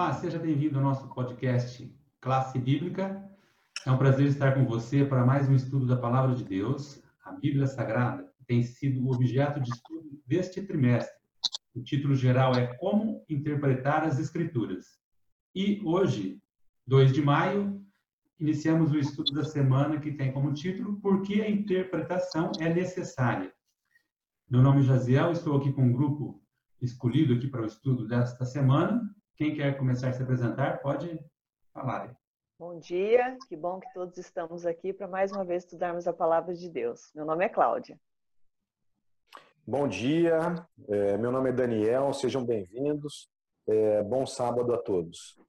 Olá, seja bem-vindo ao nosso podcast Classe Bíblica. É um prazer estar com você para mais um estudo da Palavra de Deus. A Bíblia Sagrada tem sido o objeto de estudo deste trimestre. O título geral é Como Interpretar as Escrituras. E hoje, 2 de maio, iniciamos o estudo da semana que tem como título Por que a interpretação é necessária? Meu nome é Jaziel, estou aqui com um grupo escolhido aqui para o estudo desta semana. Quem quer começar a se apresentar, pode falar. Bom dia, que bom que todos estamos aqui para mais uma vez estudarmos a palavra de Deus. Meu nome é Cláudia. Bom dia, é, meu nome é Daniel, sejam bem-vindos. É, bom sábado a todos.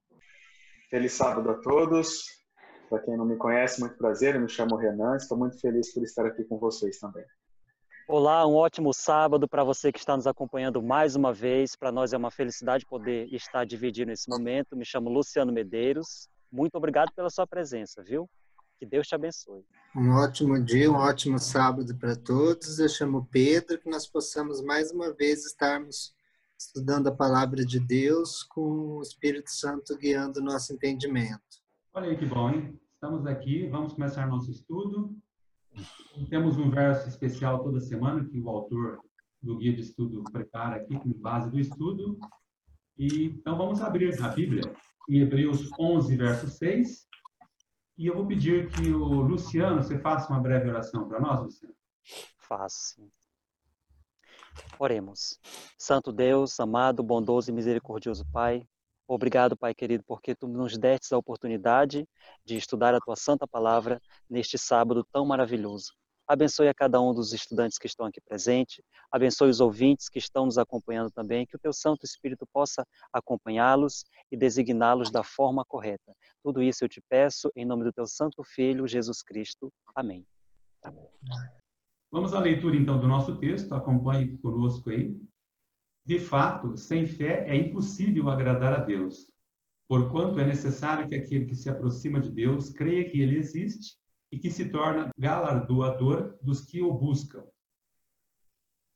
Feliz sábado a todos. Para quem não me conhece, muito prazer, eu me chamo Renan, estou muito feliz por estar aqui com vocês também. Olá, um ótimo sábado para você que está nos acompanhando mais uma vez. Para nós é uma felicidade poder estar dividindo esse momento. Me chamo Luciano Medeiros. Muito obrigado pela sua presença, viu? Que Deus te abençoe. Um ótimo dia, um ótimo sábado para todos. Eu chamo Pedro, que nós possamos mais uma vez estarmos estudando a palavra de Deus com o Espírito Santo guiando o nosso entendimento. Olha aí que bom, hein? Estamos aqui, vamos começar nosso estudo. Temos um verso especial toda semana que o autor do guia de estudo prepara aqui com base do estudo. E, então vamos abrir a Bíblia em Hebreus 11, verso 6. E eu vou pedir que o Luciano, você faça uma breve oração para nós, Luciano. Faço. Oremos. Santo Deus, amado, bondoso e misericordioso Pai, Obrigado, Pai querido, porque tu nos destes a oportunidade de estudar a tua santa palavra neste sábado tão maravilhoso. Abençoe a cada um dos estudantes que estão aqui presentes, abençoe os ouvintes que estão nos acompanhando também, que o teu Santo Espírito possa acompanhá-los e designá-los da forma correta. Tudo isso eu te peço em nome do teu Santo Filho, Jesus Cristo. Amém. Vamos à leitura então do nosso texto, acompanhe conosco aí. De fato, sem fé é impossível agradar a Deus, porquanto é necessário que aquele que se aproxima de Deus creia que ele existe e que se torna galardoador dos que o buscam.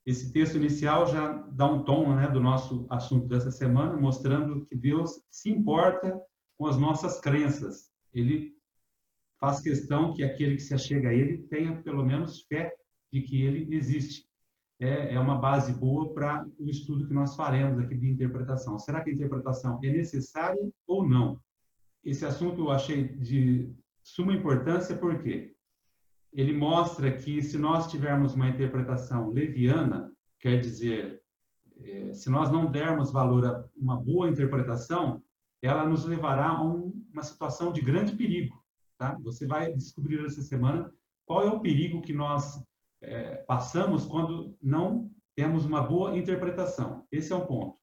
Esse texto inicial já dá um tom né, do nosso assunto dessa semana, mostrando que Deus se importa com as nossas crenças. Ele faz questão que aquele que se achega a Ele tenha pelo menos fé de que Ele existe é, é uma base boa para o estudo que nós faremos aqui de interpretação. Será que a interpretação é necessária ou não? Esse assunto eu achei de suma importância porque ele mostra que se nós tivermos uma interpretação leviana, quer dizer, é, se nós não dermos valor a uma boa interpretação, ela nos levará a um, uma situação de grande perigo. Tá? Você vai descobrir essa semana qual é o perigo que nós é, passamos quando não temos uma boa interpretação. Esse é um ponto.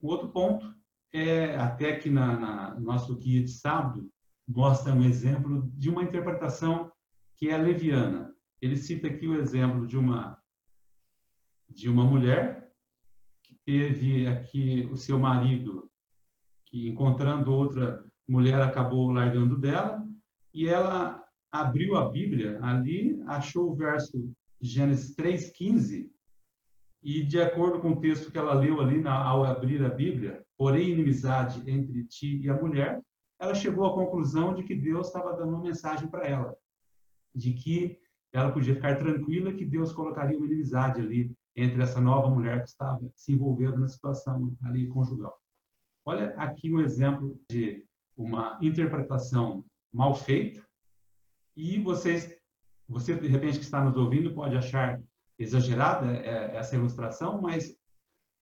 O outro ponto é, até que na, na nosso guia de sábado, mostra um exemplo de uma interpretação que é leviana. Ele cita aqui o exemplo de uma de uma mulher que teve aqui o seu marido que encontrando outra mulher acabou largando dela e ela abriu a Bíblia ali, achou o verso Gênesis 3,15, e de acordo com o texto que ela leu ali na, ao abrir a Bíblia, porém inimizade entre ti e a mulher, ela chegou à conclusão de que Deus estava dando uma mensagem para ela, de que ela podia ficar tranquila que Deus colocaria uma inimizade ali entre essa nova mulher que estava se envolvendo na situação ali conjugal. Olha aqui um exemplo de uma interpretação mal feita e vocês você, de repente, que está nos ouvindo, pode achar exagerada é, essa ilustração, mas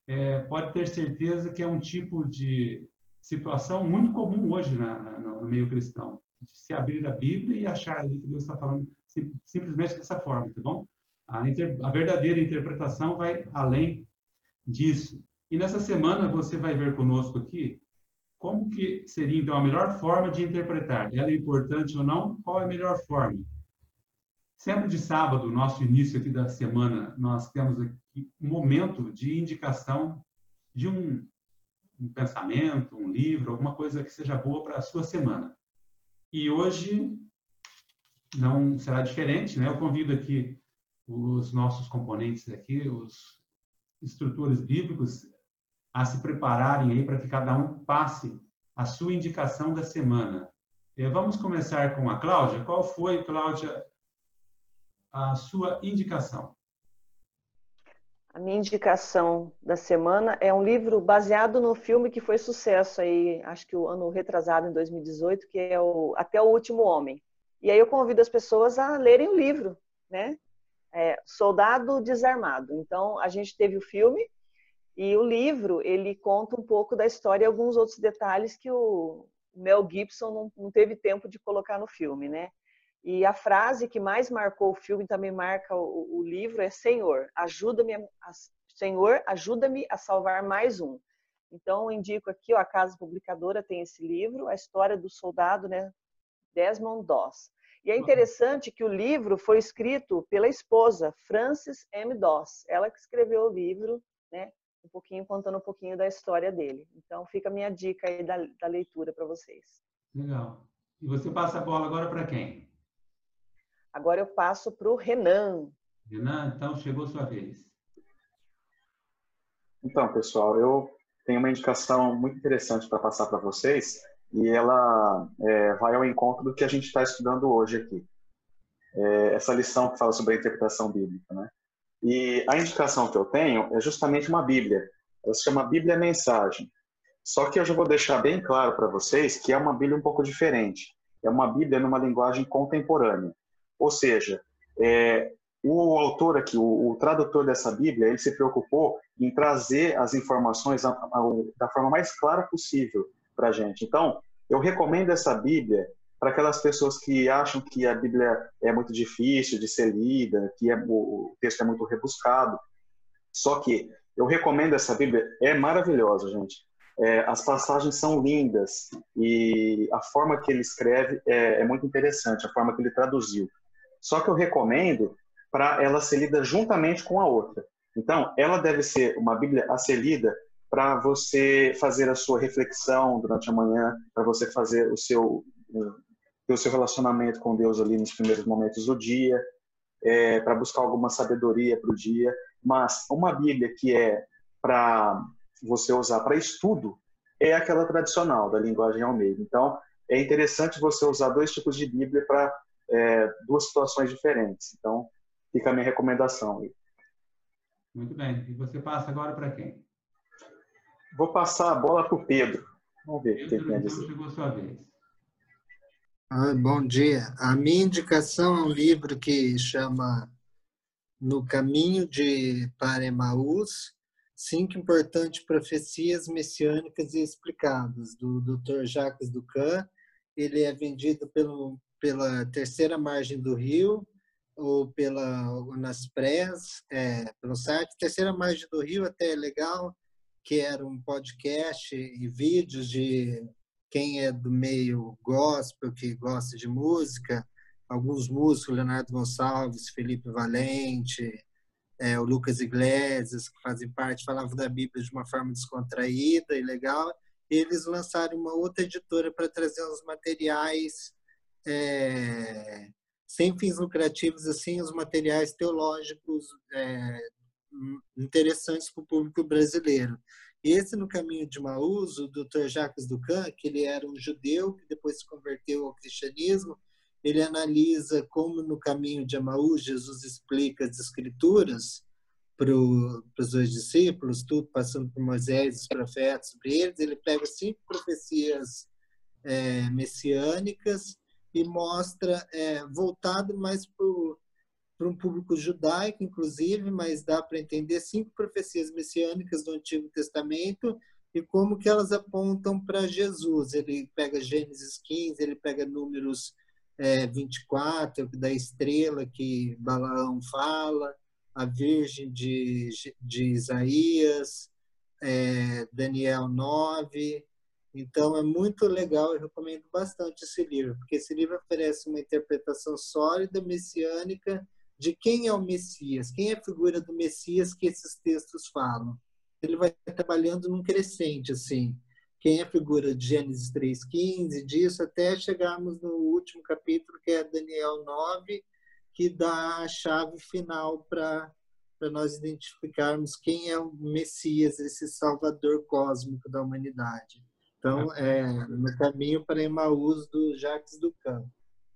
é, pode ter certeza que é um tipo de situação muito comum hoje na, na, no meio cristão. De se abrir a Bíblia e achar que Deus está falando sim, simplesmente dessa forma, tá bom? A, inter, a verdadeira interpretação vai além disso. E nessa semana você vai ver conosco aqui como que seria então a melhor forma de interpretar. Ela é importante ou não? Qual é a melhor forma? Sempre de sábado, nosso início aqui da semana, nós temos aqui um momento de indicação de um, um pensamento, um livro, alguma coisa que seja boa para a sua semana. E hoje não será diferente, né? Eu convido aqui os nossos componentes aqui, os instrutores bíblicos, a se prepararem aí para que cada um passe a sua indicação da semana. Eh, vamos começar com a Cláudia. Qual foi, Cláudia, a sua indicação? A minha indicação da semana é um livro baseado no filme que foi sucesso aí, acho que o ano retrasado, em 2018, que é o Até o Último Homem. E aí eu convido as pessoas a lerem o livro, né? É, Soldado Desarmado. Então, a gente teve o filme e o livro, ele conta um pouco da história e alguns outros detalhes que o Mel Gibson não, não teve tempo de colocar no filme, né? E a frase que mais marcou o filme também marca o, o livro é Senhor, ajuda-me a, Senhor, ajuda-me a salvar mais um. Então indico aqui, ó, a Casa Publicadora tem esse livro, a história do soldado, né, Desmond Doss. E é interessante que o livro foi escrito pela esposa, Frances M. Doss. Ela que escreveu o livro, né, um pouquinho contando um pouquinho da história dele. Então fica a minha dica aí da, da leitura para vocês. Legal. E você passa a bola agora para quem? Agora eu passo para o Renan. Renan, então chegou a sua vez. Então, pessoal, eu tenho uma indicação muito interessante para passar para vocês e ela é, vai ao encontro do que a gente está estudando hoje aqui. É, essa lição que fala sobre a interpretação bíblica, né? E a indicação que eu tenho é justamente uma Bíblia. Ela se chama Bíblia Mensagem. Só que eu já vou deixar bem claro para vocês que é uma Bíblia um pouco diferente. É uma Bíblia numa linguagem contemporânea. Ou seja, é, o autor aqui, o, o, tradutor dessa Bíblia, ele se preocupou em trazer as informações a, a, da forma mais clara possível para a gente. Então, eu recomendo essa Bíblia para aquelas pessoas que acham que a Bíblia é muito difícil de ser lida, que é, o texto é muito rebuscado. Só que eu recomendo essa Bíblia, é maravilhosa, gente. É, as passagens são lindas e a forma que ele escreve é, é muito interessante, a forma que ele traduziu. Só que eu recomendo para ela ser lida juntamente com a outra. Então, ela deve ser uma Bíblia a ser lida para você fazer a sua reflexão durante a manhã, para você fazer o seu o seu relacionamento com Deus ali nos primeiros momentos do dia, é, para buscar alguma sabedoria para o dia. Mas uma Bíblia que é para você usar para estudo é aquela tradicional da linguagem Almeida. Então, é interessante você usar dois tipos de Bíblia para é, duas situações diferentes. Então, fica a minha recomendação. Muito bem. E você passa agora para quem? Vou passar a bola para o Pedro. Vamos ver o que tem a dizer. Chegou a sua vez. Ah, bom dia. A minha indicação é um livro que chama No Caminho de para Emaús, Cinco Importantes Profecias Messiânicas e Explicadas, do Dr. Jacques Ducan. Ele é vendido pelo pela terceira margem do rio ou pela nas prés, é, pelo site. Terceira margem do rio até é legal, que era um podcast e vídeos de quem é do meio gospel, que gosta de música, alguns músicos, Leonardo Gonçalves, Felipe Valente, é, o Lucas Iglesias, que fazem parte, falavam da Bíblia de uma forma descontraída e legal. Eles lançaram uma outra editora para trazer os materiais é, sem fins lucrativos, assim, os materiais teológicos é, interessantes para o público brasileiro. Esse no caminho de Maús, o Dr. Jacques Ducan, que ele era um judeu que depois se converteu ao cristianismo, ele analisa como no caminho de Emaús Jesus explica as escrituras para os dois discípulos, tudo passando por Moisés, os profetas, sobre eles. Ele pega cinco profecias é, messiânicas e mostra é, voltado mais para um público judaico, inclusive, mas dá para entender cinco profecias messiânicas do Antigo Testamento e como que elas apontam para Jesus. Ele pega Gênesis 15, ele pega números é, 24, da estrela que Balaão fala, a Virgem de, de Isaías, é, Daniel 9, então é muito legal, eu recomendo bastante esse livro, porque esse livro oferece uma interpretação sólida, messiânica, de quem é o Messias, quem é a figura do Messias que esses textos falam. Ele vai trabalhando num crescente, assim, quem é a figura de Gênesis 3,15, disso até chegarmos no último capítulo, que é Daniel 9, que dá a chave final para nós identificarmos quem é o Messias, esse salvador cósmico da humanidade. Então, é no caminho para Emaús do Jacques Ducamp.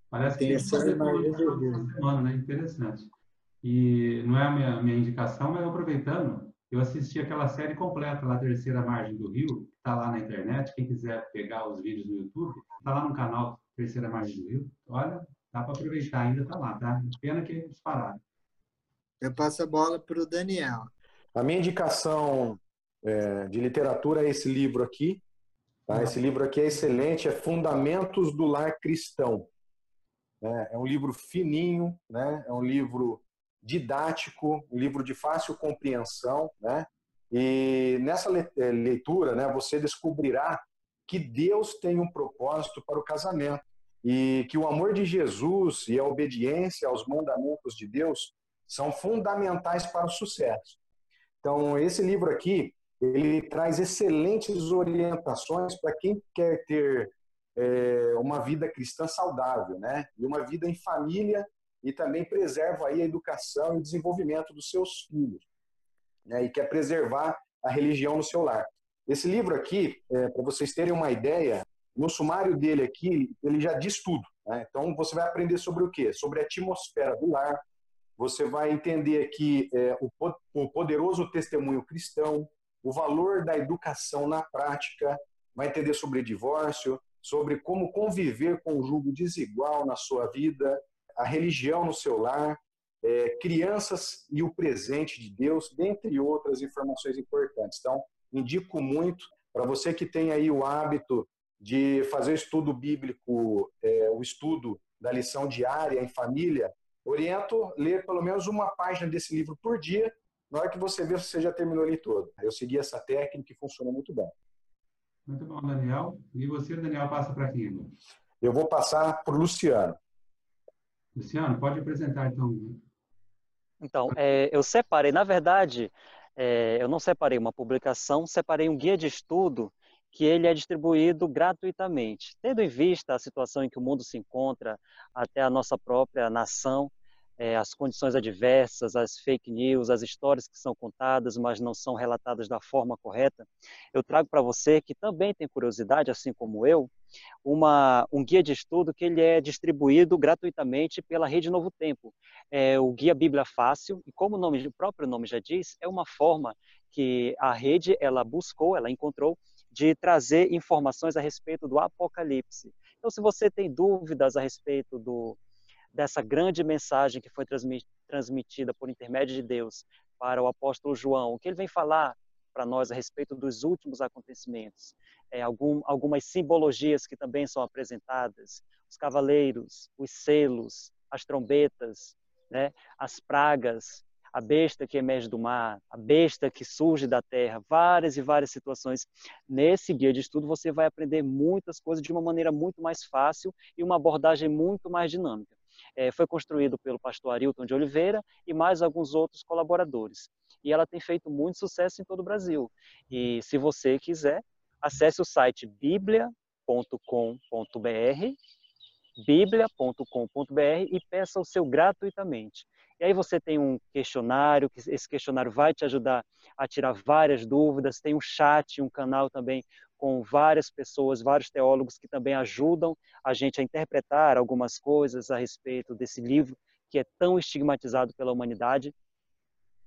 Parece que tem essa imagem do semana, né? Interessante. E não é a minha, minha indicação, mas aproveitando, eu assisti aquela série completa lá, Terceira Margem do Rio, está lá na internet. Quem quiser pegar os vídeos no YouTube, está lá no canal Terceira Margem do Rio. Olha, dá para aproveitar, ainda está lá, tá? Pena que eles pararam. Eu passo a bola para o Daniel. A minha indicação é, de literatura é esse livro aqui. Tá? Esse livro aqui é excelente, é Fundamentos do Lar Cristão. É, é um livro fininho, né? é um livro didático, um livro de fácil compreensão, né? E nessa eh, leitura, né, você descobrirá que Deus tem um propósito para o casamento e que o amor de Jesus e a obediência aos mandamentos de Deus são fundamentais para o sucesso. Então, esse livro aqui, ele traz excelentes orientações para quem quer ter é, uma vida cristã saudável, né? E uma vida em família e também preserva aí a educação e desenvolvimento dos seus filhos, né? e quer preservar a religião no seu lar. Esse livro aqui, é, para vocês terem uma ideia, no sumário dele aqui, ele já diz tudo. Né? Então, você vai aprender sobre o quê? Sobre a atmosfera do lar, você vai entender aqui é, o, o poderoso testemunho cristão, o valor da educação na prática, vai entender sobre divórcio, sobre como conviver com o julgo desigual na sua vida, a religião no seu lar, é, crianças e o presente de Deus, dentre outras informações importantes. Então, indico muito para você que tem aí o hábito de fazer estudo bíblico, é, o estudo da lição diária em família, oriento ler pelo menos uma página desse livro por dia. Na hora que você vê, você já terminou ele todo. Eu segui essa técnica e funciona muito bem. Muito bom, Daniel. E você, Daniel, passa para quem? Eu vou passar para o Luciano. Luciano, pode apresentar então. Então, é, eu separei, na verdade, é, eu não separei uma publicação, separei um guia de estudo que ele é distribuído gratuitamente, tendo em vista a situação em que o mundo se encontra, até a nossa própria nação, é, as condições adversas, as fake news, as histórias que são contadas, mas não são relatadas da forma correta, eu trago para você que também tem curiosidade, assim como eu, uma, um guia de estudo que ele é distribuído gratuitamente pela Rede Novo Tempo. É o Guia Bíblia Fácil, e como o, nome, o próprio nome já diz, é uma forma que a rede ela buscou, ela encontrou de trazer informações a respeito do Apocalipse. Então, se você tem dúvidas a respeito do, dessa grande mensagem que foi transmitida por intermédio de Deus para o apóstolo João, o que ele vem falar para nós a respeito dos últimos acontecimentos, é, algum, algumas simbologias que também são apresentadas, os cavaleiros, os selos, as trombetas, né, as pragas, a besta que emerge do mar, a besta que surge da terra, várias e várias situações. Nesse guia de estudo você vai aprender muitas coisas de uma maneira muito mais fácil e uma abordagem muito mais dinâmica. É, foi construído pelo pastor Arilton de Oliveira e mais alguns outros colaboradores. E ela tem feito muito sucesso em todo o Brasil. E se você quiser, acesse o site biblia.com.br biblia.com.br e peça o seu gratuitamente. E aí você tem um questionário, que esse questionário vai te ajudar a tirar várias dúvidas, tem um chat, um canal também com várias pessoas, vários teólogos que também ajudam a gente a interpretar algumas coisas a respeito desse livro que é tão estigmatizado pela humanidade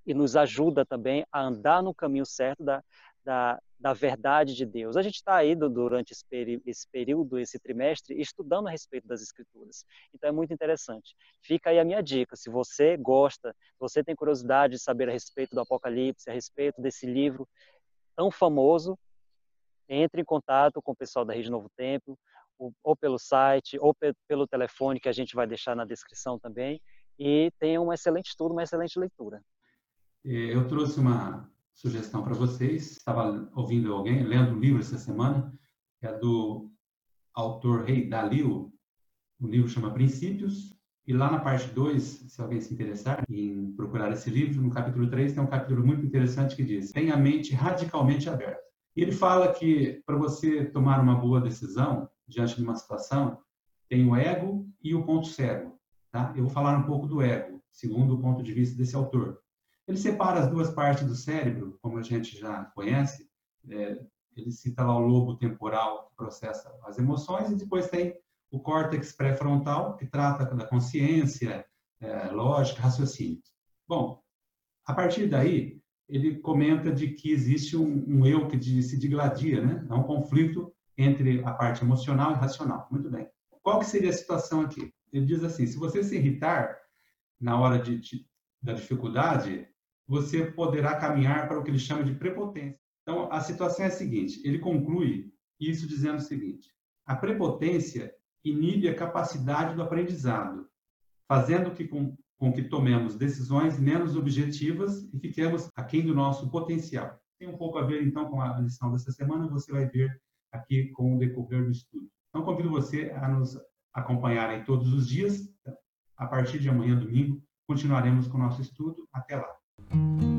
e nos ajuda também a andar no caminho certo da, da, da verdade de Deus. A gente está aí durante esse, peri esse, período, esse trimestre, estudando a respeito das Escrituras. Então é muito interessante. Fica aí a minha dica. Se você gosta, se você tem curiosidade de saber a respeito do Apocalipse, a respeito desse livro tão famoso, entre em contato com o pessoal da Rede Novo Tempo, ou pelo site, ou pelo telefone que a gente vai deixar na descrição também. E tenha um excelente estudo, uma excelente leitura. Eu trouxe uma sugestão para vocês. Estava ouvindo alguém, lendo um livro essa semana, que é do autor Rei Dalio. O livro chama Princípios. E lá na parte 2, se alguém se interessar em procurar esse livro, no capítulo 3 tem um capítulo muito interessante que diz: Tenha a mente radicalmente aberta. E ele fala que para você tomar uma boa decisão diante de uma situação, tem o ego e o ponto cego. Tá? Eu vou falar um pouco do ego, segundo o ponto de vista desse autor. Ele separa as duas partes do cérebro, como a gente já conhece, é, ele cita lá o lobo temporal, que processa as emoções, e depois tem o córtex pré-frontal, que trata da consciência, é, lógica, raciocínio. Bom, a partir daí, ele comenta de que existe um, um eu que se digladia, né? É um conflito entre a parte emocional e racional. Muito bem. Qual que seria a situação aqui? Ele diz assim, se você se irritar na hora de, de, da dificuldade, você poderá caminhar para o que ele chama de prepotência. Então, a situação é a seguinte, ele conclui isso dizendo o seguinte, a prepotência inibe a capacidade do aprendizado, fazendo que com, com que tomemos decisões menos objetivas e fiquemos aquém do nosso potencial. Tem um pouco a ver, então, com a lição dessa semana, você vai ver aqui com o decorrer do estudo. Então, convido você a nos acompanharem todos os dias. A partir de amanhã, domingo, continuaremos com o nosso estudo. Até lá.